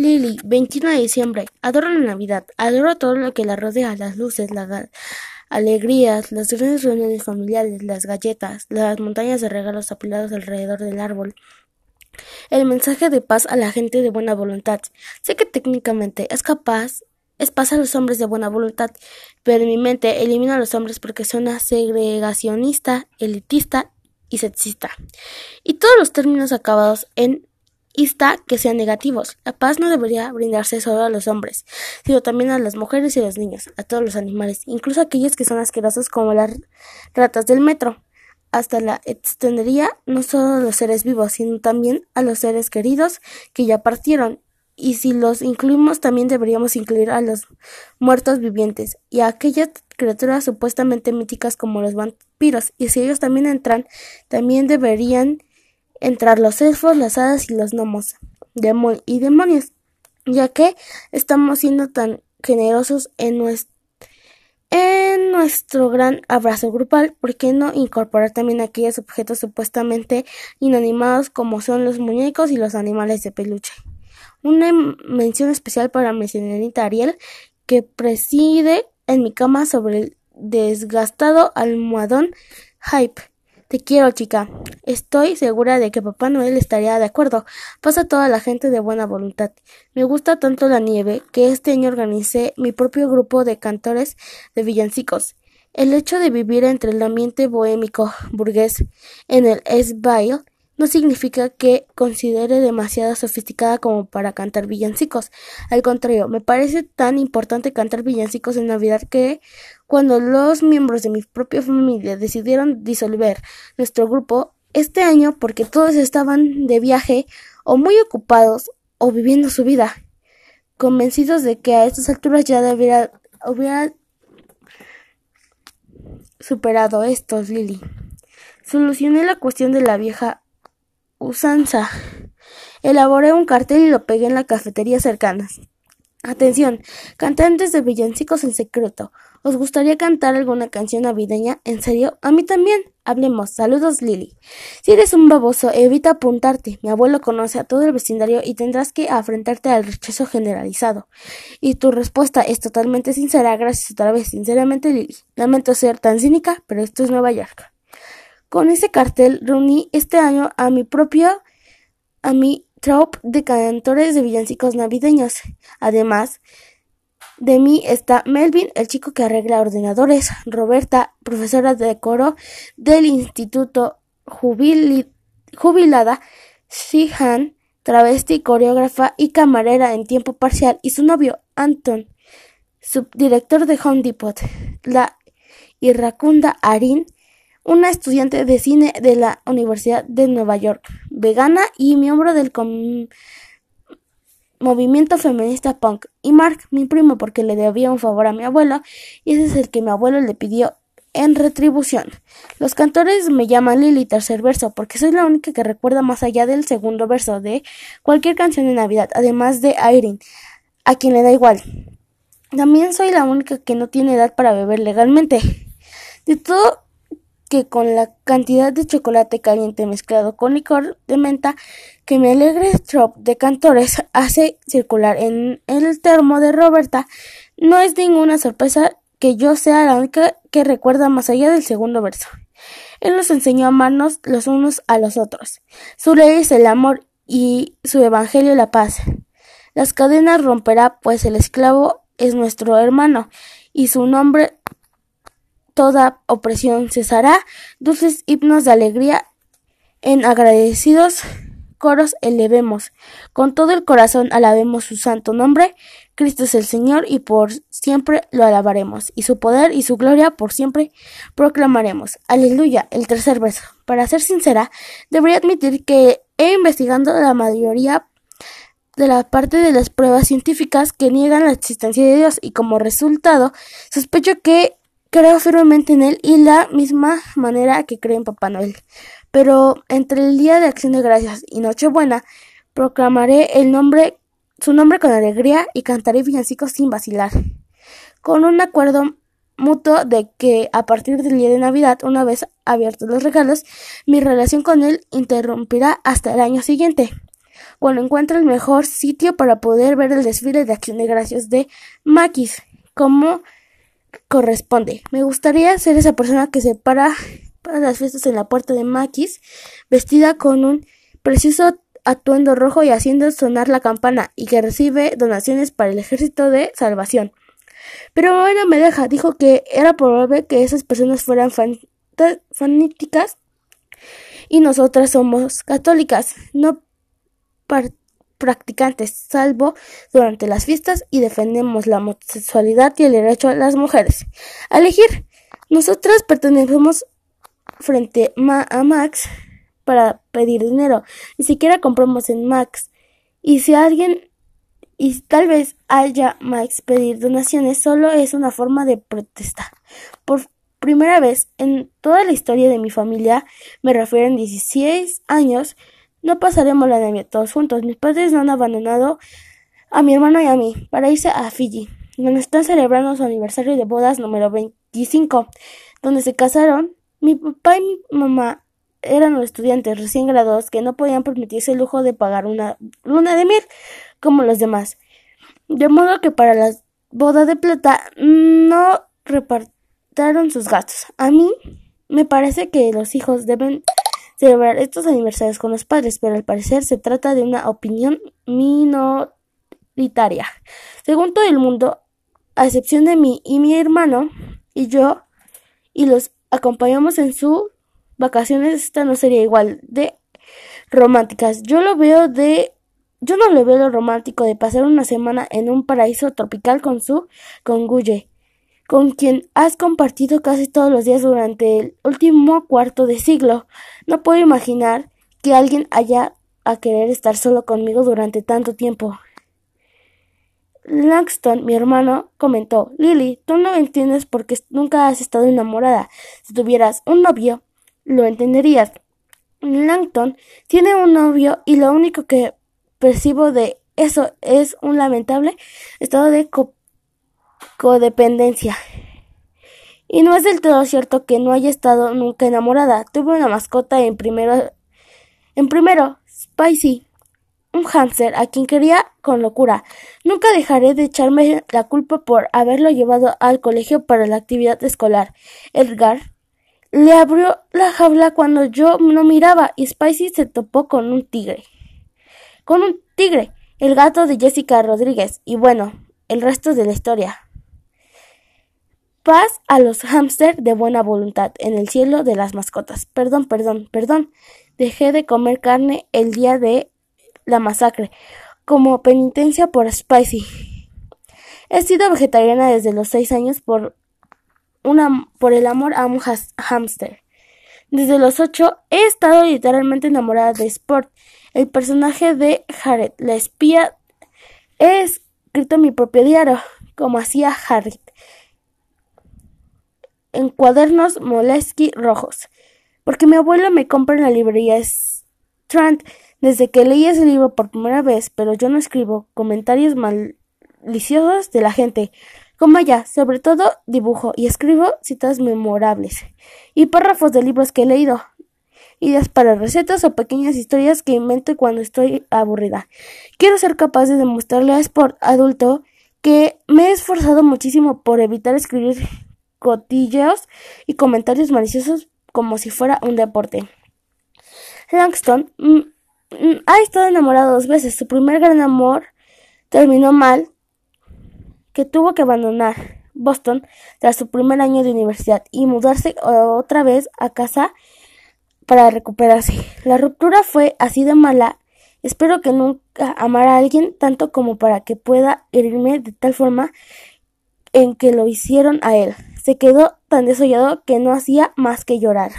Lily, 21 de diciembre. Adoro la Navidad. Adoro todo lo que la rodea, las luces, las alegrías, las grandes reuniones familiares, las galletas, las montañas de regalos apilados alrededor del árbol. El mensaje de paz a la gente de buena voluntad. Sé que técnicamente es capaz, es paz a los hombres de buena voluntad, pero en mi mente elimino a los hombres porque suena segregacionista, elitista y sexista. Y todos los términos acabados en ista que sean negativos. La paz no debería brindarse solo a los hombres, sino también a las mujeres y a los niños, a todos los animales, incluso a aquellos que son asquerosos como las ratas del metro. Hasta la extendería no solo a los seres vivos, sino también a los seres queridos que ya partieron. Y si los incluimos, también deberíamos incluir a los muertos vivientes y a aquellas criaturas supuestamente míticas como los vampiros. Y si ellos también entran, también deberían entrar los elfos, las hadas y los gnomos y demonios, ya que estamos siendo tan generosos en en nuestro gran abrazo grupal, ¿por qué no incorporar también aquellos objetos supuestamente inanimados como son los muñecos y los animales de peluche? Una mención especial para mi señorita Ariel, que preside en mi cama sobre el desgastado almohadón Hype te quiero, chica. Estoy segura de que Papá Noel estaría de acuerdo. Pasa toda la gente de buena voluntad. Me gusta tanto la nieve que este año organicé mi propio grupo de cantores de villancicos. El hecho de vivir entre el ambiente bohémico burgués en el Esbail no significa que considere demasiado sofisticada como para cantar villancicos. Al contrario, me parece tan importante cantar villancicos en Navidad que cuando los miembros de mi propia familia decidieron disolver nuestro grupo este año porque todos estaban de viaje o muy ocupados o viviendo su vida, convencidos de que a estas alturas ya debiera, superado estos, Lily. Solucioné la cuestión de la vieja usanza. Elaboré un cartel y lo pegué en la cafetería cercana. Atención, cantantes de villancicos en secreto. ¿Os gustaría cantar alguna canción navideña? ¿En serio? A mí también. Hablemos. Saludos, Lily. Si eres un baboso, evita apuntarte. Mi abuelo conoce a todo el vecindario y tendrás que afrontarte al rechazo generalizado. Y tu respuesta es totalmente sincera. Gracias otra vez. Sinceramente, Lily. Lamento ser tan cínica, pero esto es Nueva York. Con ese cartel reuní este año a mi propio, a mi troupe de cantores de villancicos navideños. Además de mí está Melvin, el chico que arregla ordenadores, Roberta, profesora de coro del instituto jubilada, Shihan, travesti, coreógrafa y camarera en tiempo parcial, y su novio, Anton, subdirector de Home Depot, la iracunda Arin, una estudiante de cine de la Universidad de Nueva York, vegana y miembro del movimiento feminista punk, y Mark, mi primo, porque le debía un favor a mi abuelo, y ese es el que mi abuelo le pidió en retribución. Los cantores me llaman Lily tercer verso, porque soy la única que recuerda más allá del segundo verso de cualquier canción de Navidad, además de Irene, a quien le da igual. También soy la única que no tiene edad para beber legalmente. De todo que con la cantidad de chocolate caliente mezclado con licor de menta que mi alegre trop de cantores hace circular en el termo de Roberta, no es ninguna sorpresa que yo sea la única que recuerda más allá del segundo verso. Él nos enseñó a amarnos los unos a los otros. Su ley es el amor y su evangelio la paz. Las cadenas romperá, pues el esclavo es nuestro hermano, y su nombre toda opresión cesará, dulces himnos de alegría. En agradecidos coros elevemos, con todo el corazón alabemos su santo nombre, Cristo es el Señor y por siempre lo alabaremos, y su poder y su gloria por siempre proclamaremos. Aleluya, el tercer verso. Para ser sincera, debería admitir que he investigado la mayoría de la parte de las pruebas científicas que niegan la existencia de Dios y como resultado sospecho que Creo firmemente en él y la misma manera que creo en Papá Noel. Pero entre el Día de Acción de Gracias y Nochebuena, proclamaré el nombre, su nombre con alegría y cantaré villancicos sin vacilar. Con un acuerdo mutuo de que a partir del día de Navidad, una vez abiertos los regalos, mi relación con él interrumpirá hasta el año siguiente. cuando encuentre el mejor sitio para poder ver el desfile de acción de gracias de Maquis, como corresponde. Me gustaría ser esa persona que se para para las fiestas en la puerta de Maquis, vestida con un precioso atuendo rojo y haciendo sonar la campana, y que recibe donaciones para el ejército de salvación. Pero mamá no me deja, dijo que era probable que esas personas fueran fanáticas y nosotras somos católicas, no practicantes, salvo durante las fiestas y defendemos la homosexualidad y el derecho a las mujeres a elegir. Nosotras pertenecemos frente a Max para pedir dinero. Ni siquiera compramos en Max. Y si alguien y tal vez haya Max pedir donaciones solo es una forma de protesta. Por primera vez en toda la historia de mi familia, me refiero en 16 años, no pasaremos la Navidad todos juntos. Mis padres no han abandonado a mi hermano y a mí para irse a Fiji, donde están celebrando su aniversario de bodas número 25, donde se casaron. Mi papá y mi mamá eran los estudiantes recién graduados que no podían permitirse el lujo de pagar una luna de miel como los demás. De modo que para la boda de plata no repartaron sus gastos. A mí me parece que los hijos deben celebrar estos aniversarios con los padres, pero al parecer se trata de una opinión minoritaria. Según todo el mundo, a excepción de mí y mi hermano y yo, y los acompañamos en sus vacaciones, esta no sería igual de románticas. Yo lo veo de yo no le veo lo romántico de pasar una semana en un paraíso tropical con su conguye, con quien has compartido casi todos los días durante el último cuarto de siglo. No puedo imaginar que alguien haya a querer estar solo conmigo durante tanto tiempo. Langston, mi hermano, comentó Lily, tú no entiendes porque nunca has estado enamorada. Si tuvieras un novio, lo entenderías. Langton tiene un novio y lo único que percibo de eso es un lamentable estado de Y no es del todo cierto que no haya estado nunca enamorada. Tuve una mascota en primero, en primero, Spicy, un hámster a quien quería con locura. Nunca dejaré de echarme la culpa por haberlo llevado al colegio para la actividad escolar. Edgar le abrió la jaula cuando yo no miraba y Spicy se topó con un tigre con un tigre, el gato de Jessica Rodríguez, y bueno, el resto de la historia. Paz a los hámster de buena voluntad en el cielo de las mascotas. Perdón, perdón, perdón. Dejé de comer carne el día de la masacre, como penitencia por Spicy. He sido vegetariana desde los seis años por, una, por el amor a un hámster. Desde los ocho he estado literalmente enamorada de Sport el personaje de Jared, la espía, he escrito mi propio diario, como hacía Jared, en cuadernos Molesky rojos, porque mi abuelo me compra en la librería Strand desde que leí ese libro por primera vez, pero yo no escribo comentarios maliciosos de la gente, como ella, sobre todo dibujo y escribo citas memorables y párrafos de libros que he leído. Ideas para recetas o pequeñas historias que invento cuando estoy aburrida. Quiero ser capaz de demostrarle a Sport adulto que me he esforzado muchísimo por evitar escribir cotilleos y comentarios maliciosos como si fuera un deporte. Langston mm, mm, ha estado enamorado dos veces. Su primer gran amor terminó mal, que tuvo que abandonar Boston tras su primer año de universidad y mudarse otra vez a casa para recuperarse. La ruptura fue así de mala. Espero que nunca amara a alguien tanto como para que pueda herirme de tal forma en que lo hicieron a él. Se quedó tan desollado que no hacía más que llorar.